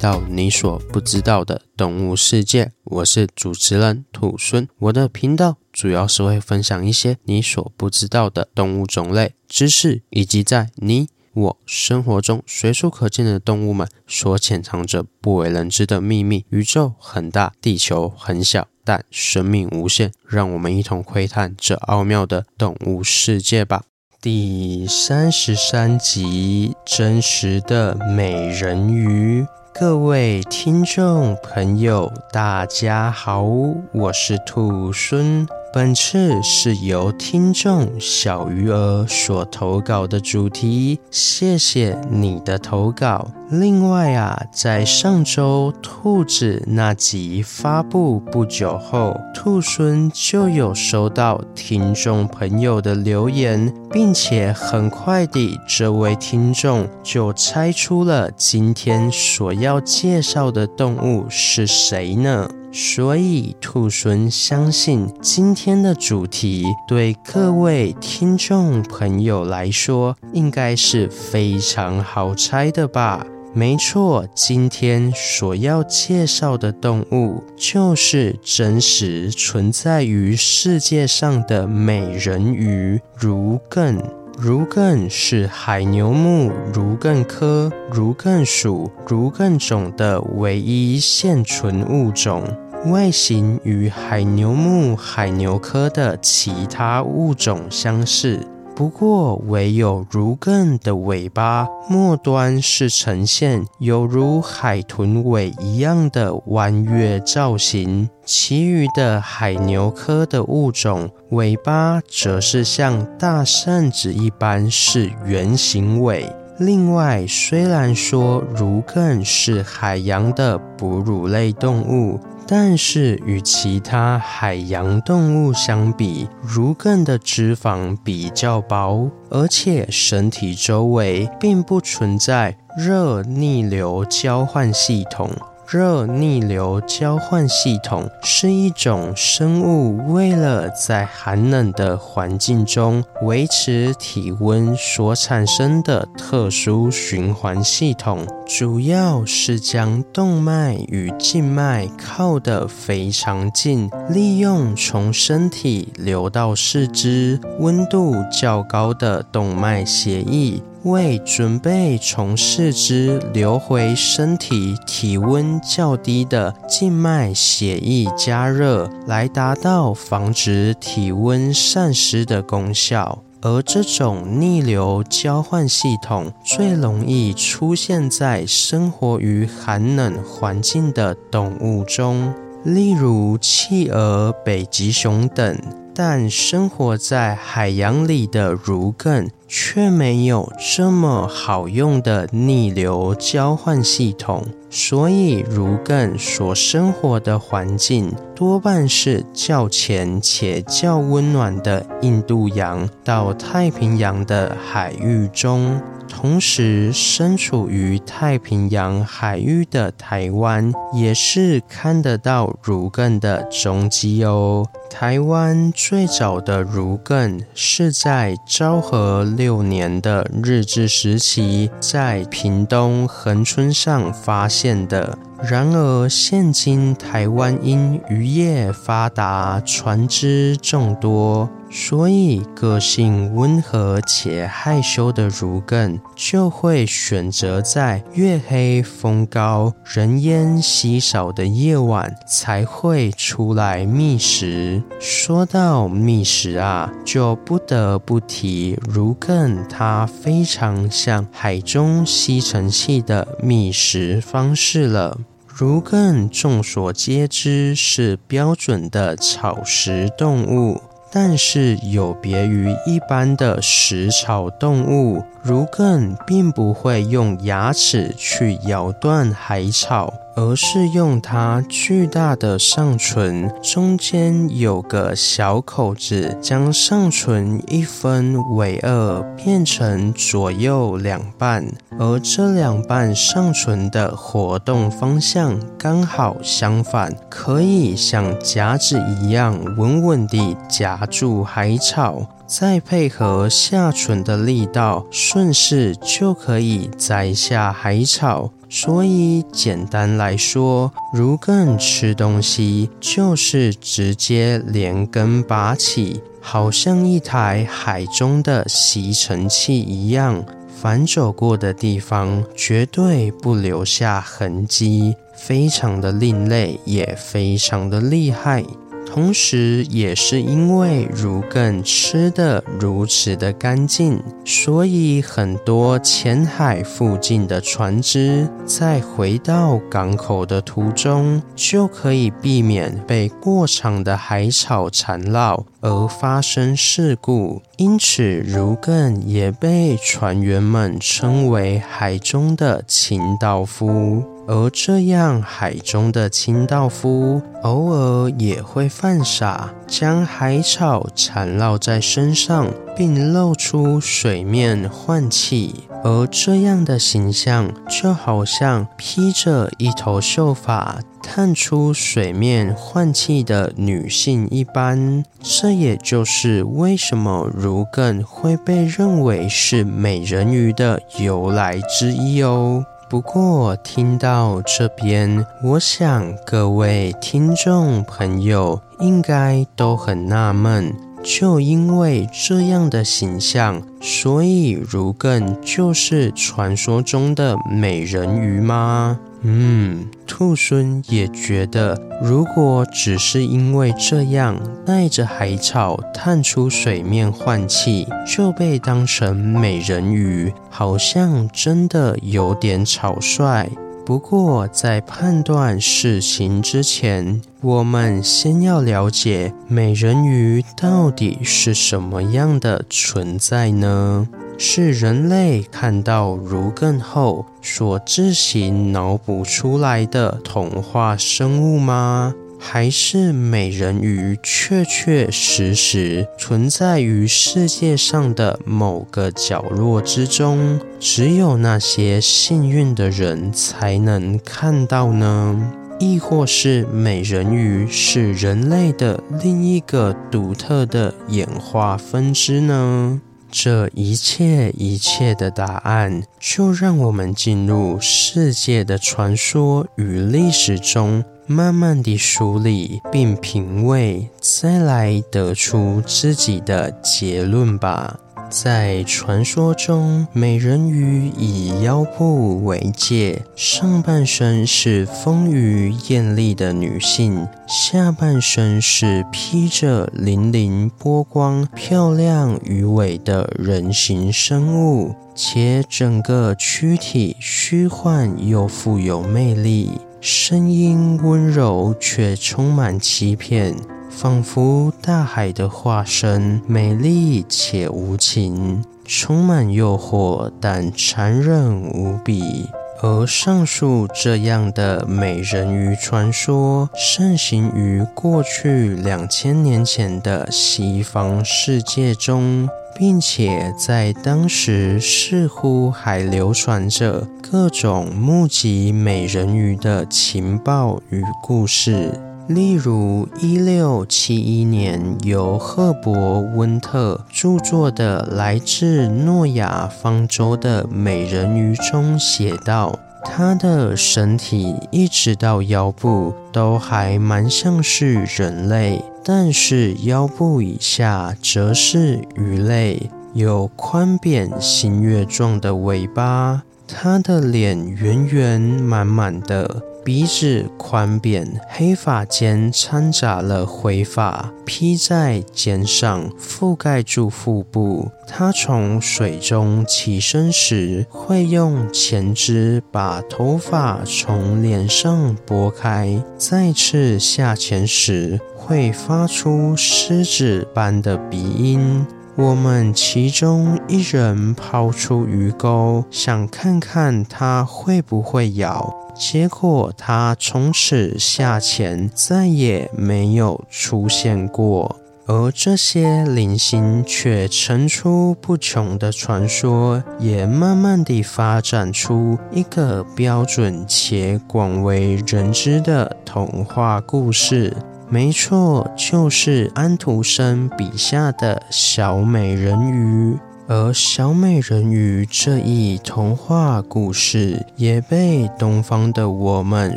到你所不知道的动物世界。我是主持人兔孙，我的频道主要是会分享一些你所不知道的动物种类知识，以及在你我生活中随处可见的动物们所潜藏着不为人知的秘密。宇宙很大，地球很小，但生命无限。让我们一同窥探这奥妙的动物世界吧。第三十三集：真实的美人鱼。各位听众朋友，大家好，我是兔孙。本次是由听众小鱼儿所投稿的主题，谢谢你的投稿。另外啊，在上周兔子那集发布不久后，兔孙就有收到听众朋友的留言，并且很快地，这位听众就猜出了今天所要介绍的动物是谁呢？所以，兔猻相信今天的主题对各位听众朋友来说应该是非常好猜的吧？没错，今天所要介绍的动物就是真实存在于世界上的美人鱼——如艮。儒艮是海牛目儒艮科儒艮属儒艮种的唯一现存物种，外形与海牛目海牛科的其他物种相似。不过，唯有如艮的尾巴末端是呈现有如海豚尾一样的弯月造型，其余的海牛科的物种尾巴则是像大扇子一般是圆形尾。另外，虽然说儒艮是海洋的哺乳类动物。但是与其他海洋动物相比，儒艮的脂肪比较薄，而且身体周围并不存在热逆流交换系统。热逆流交换系统是一种生物为了在寒冷的环境中维持体温所产生的特殊循环系统，主要是将动脉与静脉靠得非常近，利用从身体流到四肢温度较高的动脉血液。为准备从四肢流回身体体温较低的静脉血液加热，来达到防止体温散失的功效。而这种逆流交换系统最容易出现在生活于寒冷环境的动物中，例如企鹅、北极熊等。但生活在海洋里的儒艮却没有这么好用的逆流交换系统，所以如更所生活的环境多半是较浅且较温暖的印度洋到太平洋的海域中。同时，身处于太平洋海域的台湾也是看得到儒艮的踪迹哦。台湾最早的儒艮是在昭和六年的日治时期，在屏东恒春上发现的。然而，现今台湾因渔业发达，船只众多，所以个性温和且害羞的儒艮就会选择在月黑风高、人烟稀少的夜晚才会出来觅食。说到觅食啊，就不得不提儒艮，它非常像海中吸尘器的觅食方式了。儒艮众所皆知是标准的草食动物，但是有别于一般的食草动物，儒艮并不会用牙齿去咬断海草。而是用它巨大的上唇，中间有个小口子，将上唇一分为二，变成左右两半。而这两半上唇的活动方向刚好相反，可以像夹子一样稳稳地夹住海草。再配合下唇的力道，顺势就可以摘下海草。所以简单来说，如更吃东西就是直接连根拔起，好像一台海中的吸尘器一样，反走过的地方绝对不留下痕迹，非常的另类，也非常的厉害。同时，也是因为如艮吃得如此的干净，所以很多浅海附近的船只在回到港口的途中，就可以避免被过长的海草缠绕而发生事故。因此，如艮也被船员们称为海中的清道夫。而这样，海中的清道夫偶尔也会犯傻，将海草缠绕在身上，并露出水面换气。而这样的形象，就好像披着一头秀发、探出水面换气的女性一般。这也就是为什么如艮会被认为是美人鱼的由来之一哦。不过听到这边，我想各位听众朋友应该都很纳闷，就因为这样的形象，所以如艮就是传说中的美人鱼吗？嗯，兔猻也觉得，如果只是因为这样带着海草探出水面换气，就被当成美人鱼，好像真的有点草率。不过，在判断事情之前，我们先要了解美人鱼到底是什么样的存在呢？是人类看到如艮后所自行脑补出来的童话生物吗？还是美人鱼确确实实存在于世界上的某个角落之中，只有那些幸运的人才能看到呢？亦或是美人鱼是人类的另一个独特的演化分支呢？这一切一切的答案，就让我们进入世界的传说与历史中，慢慢地梳理并品味，再来得出自己的结论吧。在传说中，美人鱼以腰部为界，上半身是丰腴艳丽的女性，下半身是披着粼粼波光、漂亮鱼尾的人形生物，且整个躯体虚幻又富有魅力，声音温柔却充满欺骗。仿佛大海的化身，美丽且无情，充满诱惑，但残忍无比。而上述这样的美人鱼传说，盛行于过去两千年前的西方世界中，并且在当时似乎还流传着各种目击美人鱼的情报与故事。例如，一六七一年由赫伯温特著作的《来自诺亚方舟的美人鱼》中写道：“她的身体一直到腰部都还蛮像是人类，但是腰部以下则是鱼类，有宽扁新月状的尾巴。它的脸圆圆满满的。”鼻子宽扁，黑发间掺杂了灰发，披在肩上，覆盖住腹部。他从水中起身时，会用前肢把头发从脸上拨开；再次下潜时，会发出狮子般的鼻音。我们其中一人抛出鱼钩，想看看它会不会咬。结果，它从此下潜，再也没有出现过。而这些零星却层出不穷的传说，也慢慢地发展出一个标准且广为人知的童话故事。没错，就是安徒生笔下的小美人鱼。而小美人鱼这一童话故事也被东方的我们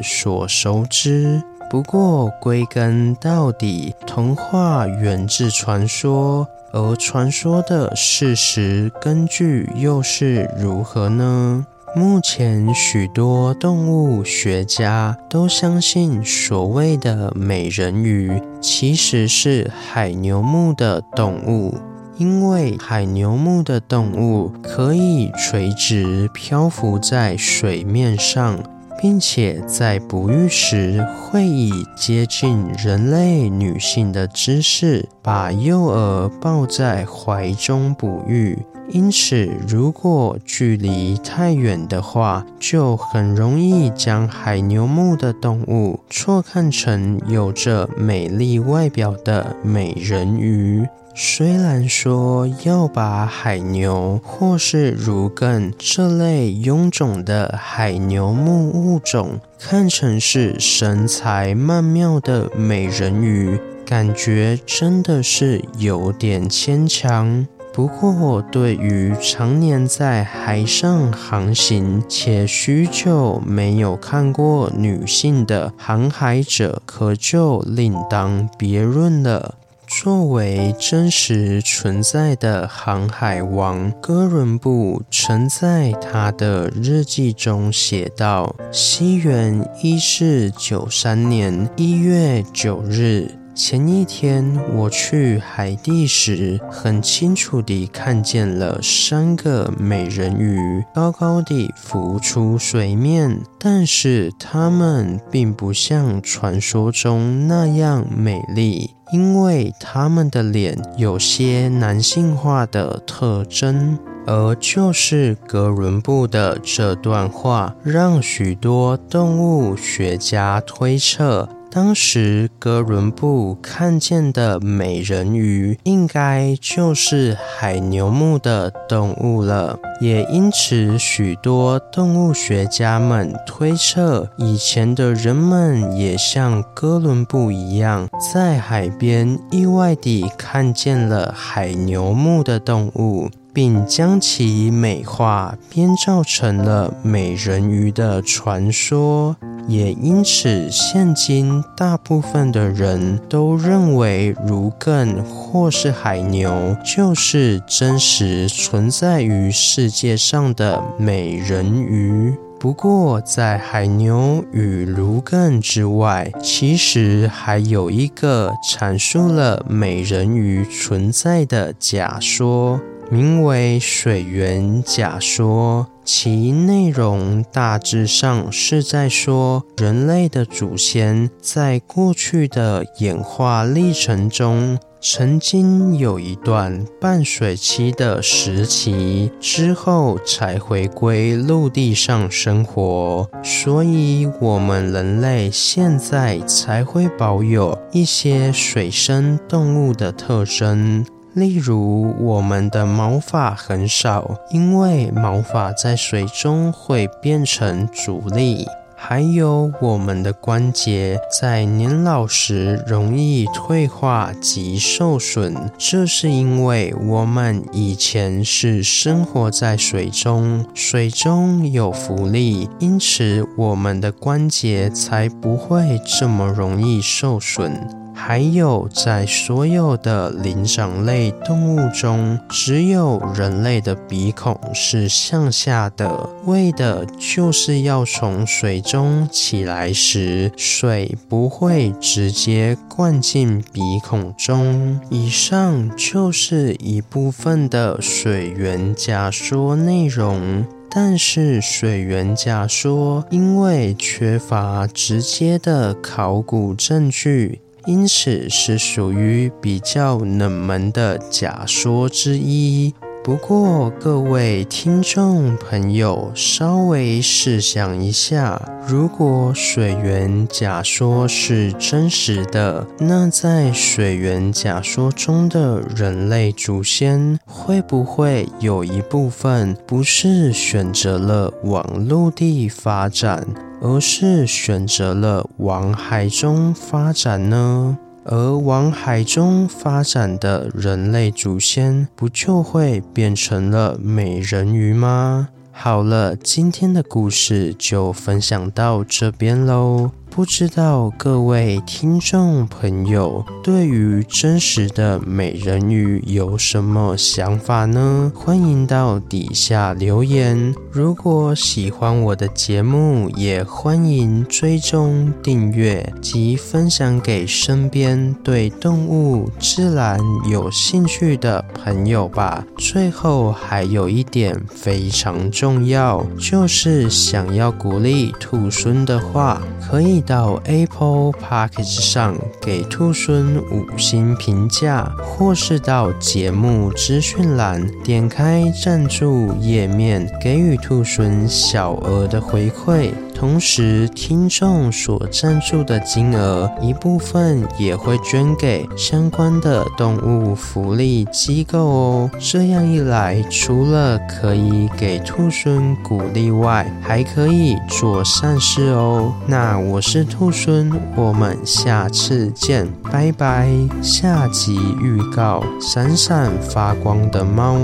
所熟知。不过归根到底，童话源自传说，而传说的事实根据又是如何呢？目前，许多动物学家都相信，所谓的美人鱼其实是海牛目的动物，因为海牛目的动物可以垂直漂浮在水面上，并且在哺育时会以接近人类女性的姿势，把幼儿抱在怀中哺育。因此，如果距离太远的话，就很容易将海牛目的动物错看成有着美丽外表的美人鱼。虽然说要把海牛或是如艮这类臃肿的海牛目物种看成是身材曼妙的美人鱼，感觉真的是有点牵强。不过，对于常年在海上航行且许久没有看过女性的航海者，可就另当别论了。作为真实存在的航海王，哥伦布曾在他的日记中写道：“西元一四九三年一月九日。”前一天我去海地时，很清楚地看见了三个美人鱼高高地浮出水面，但是它们并不像传说中那样美丽，因为它们的脸有些男性化的特征。而就是哥伦布的这段话，让许多动物学家推测。当时哥伦布看见的美人鱼，应该就是海牛目的动物了。也因此，许多动物学家们推测，以前的人们也像哥伦布一样，在海边意外地看见了海牛目的动物。并将其美化，编造成了美人鱼的传说。也因此，现今大部分的人都认为，儒艮或是海牛就是真实存在于世界上的美人鱼。不过，在海牛与儒艮之外，其实还有一个阐述了美人鱼存在的假说。名为水源假说，其内容大致上是在说，人类的祖先在过去的演化历程中，曾经有一段半水期的时期，之后才回归陆地上生活，所以我们人类现在才会保有一些水生动物的特征。例如，我们的毛发很少，因为毛发在水中会变成阻力；还有，我们的关节在年老时容易退化及受损，这是因为我们以前是生活在水中，水中有浮力，因此我们的关节才不会这么容易受损。还有，在所有的灵长类动物中，只有人类的鼻孔是向下的，为的就是要从水中起来时，水不会直接灌进鼻孔中。以上就是一部分的水源假说内容，但是水源假说因为缺乏直接的考古证据。因此是属于比较冷门的假说之一。不过，各位听众朋友，稍微试想一下，如果水源假说是真实的，那在水源假说中的人类祖先，会不会有一部分不是选择了往陆地发展，而是选择了往海中发展呢？而往海中发展的人类祖先，不就会变成了美人鱼吗？好了，今天的故事就分享到这边喽。不知道各位听众朋友对于真实的美人鱼有什么想法呢？欢迎到底下留言。如果喜欢我的节目，也欢迎追踪订阅及分享给身边对动物自然有兴趣的朋友吧。最后还有一点非常重要，就是想要鼓励兔孙的话，可以。到 Apple Podcast 上给兔孙五星评价，或是到节目资讯栏点开赞助页面，给予兔孙小额的回馈。同时，听众所赞助的金额一部分也会捐给相关的动物福利机构哦。这样一来，除了可以给兔猻鼓励外，还可以做善事哦。那我是兔猻，我们下次见，拜拜。下集预告：闪闪发光的猫。